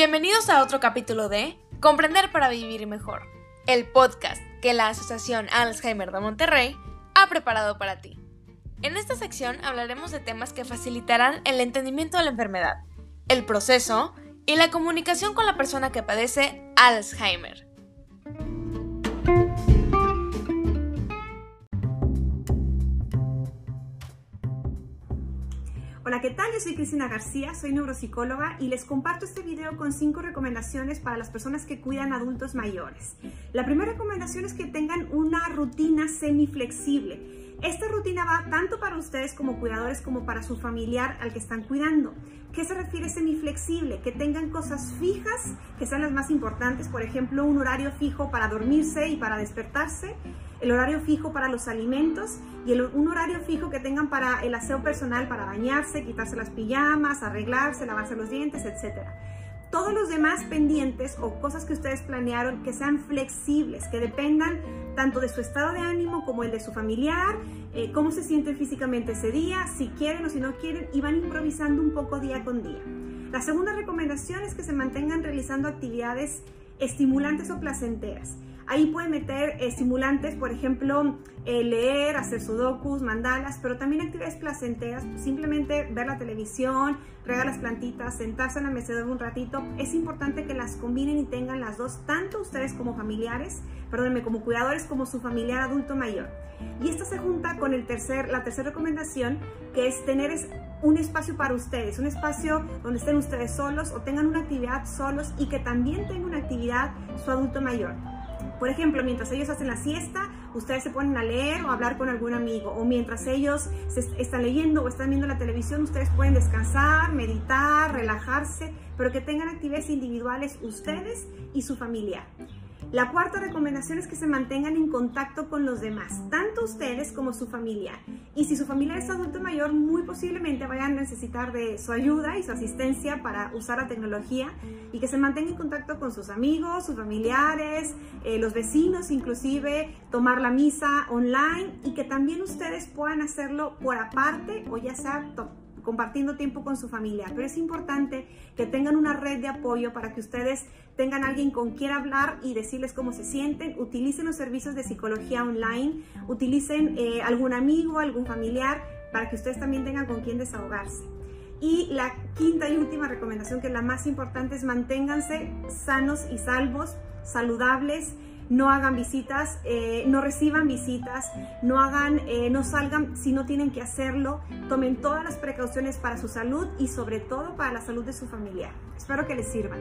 Bienvenidos a otro capítulo de Comprender para Vivir Mejor, el podcast que la Asociación Alzheimer de Monterrey ha preparado para ti. En esta sección hablaremos de temas que facilitarán el entendimiento de la enfermedad, el proceso y la comunicación con la persona que padece Alzheimer. Hola, ¿qué tal? Yo soy Cristina García, soy neuropsicóloga y les comparto este video con cinco recomendaciones para las personas que cuidan adultos mayores. La primera recomendación es que tengan una rutina semiflexible. Esta rutina va tanto para ustedes como cuidadores como para su familiar al que están cuidando. ¿Qué se refiere semiflexible? Que tengan cosas fijas, que sean las más importantes, por ejemplo, un horario fijo para dormirse y para despertarse, el horario fijo para los alimentos y un horario fijo que tengan para el aseo personal, para bañarse, quitarse las pijamas, arreglarse, lavarse los dientes, etcétera todos los demás pendientes o cosas que ustedes planearon que sean flexibles, que dependan tanto de su estado de ánimo como el de su familiar, eh, cómo se sienten físicamente ese día, si quieren o si no quieren, y van improvisando un poco día con día. La segunda recomendación es que se mantengan realizando actividades estimulantes o placenteras. Ahí pueden meter estimulantes, por ejemplo, eh, leer, hacer sudokus, mandalas, pero también actividades placenteras, simplemente ver la televisión, regar las plantitas, sentarse en la mecedora un ratito. Es importante que las combinen y tengan las dos, tanto ustedes como familiares, perdónenme, como cuidadores, como su familiar adulto mayor. Y esto se junta con el tercer, la tercera recomendación, que es tener un espacio para ustedes, un espacio donde estén ustedes solos o tengan una actividad solos y que también tenga una actividad su adulto mayor. Por ejemplo, mientras ellos hacen la siesta, ustedes se ponen a leer o a hablar con algún amigo. O mientras ellos están leyendo o están viendo la televisión, ustedes pueden descansar, meditar, relajarse, pero que tengan actividades individuales ustedes y su familia. La cuarta recomendación es que se mantengan en contacto con los demás, tanto ustedes como su familia. Y si su familia es adulto mayor, muy posiblemente vayan a necesitar de su ayuda y su asistencia para usar la tecnología y que se mantengan en contacto con sus amigos, sus familiares, eh, los vecinos inclusive, tomar la misa online y que también ustedes puedan hacerlo por aparte o ya sea compartiendo tiempo con su familia, pero es importante que tengan una red de apoyo para que ustedes tengan alguien con quien hablar y decirles cómo se sienten, utilicen los servicios de psicología online, utilicen eh, algún amigo, algún familiar, para que ustedes también tengan con quien desahogarse. Y la quinta y última recomendación, que es la más importante, es manténganse sanos y salvos, saludables, no hagan visitas, eh, no reciban visitas, no hagan, eh, no salgan si no tienen que hacerlo, tomen todas las precauciones para su salud y sobre todo para la salud de su familia. Espero que les sirvan.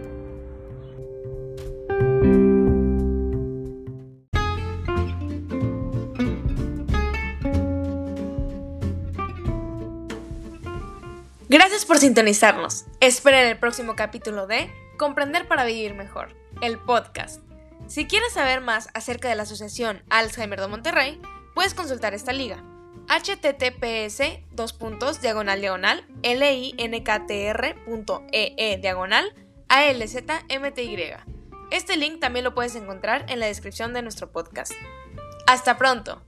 Gracias por sintonizarnos. Esperen el próximo capítulo de Comprender para Vivir Mejor, el podcast. Si quieres saber más acerca de la Asociación Alzheimer de Monterrey, puedes consultar esta liga https dos puntos diagonal diagonal linktr.ee diagonal alzmty. Este link también lo puedes encontrar en la descripción de nuestro podcast. Hasta pronto.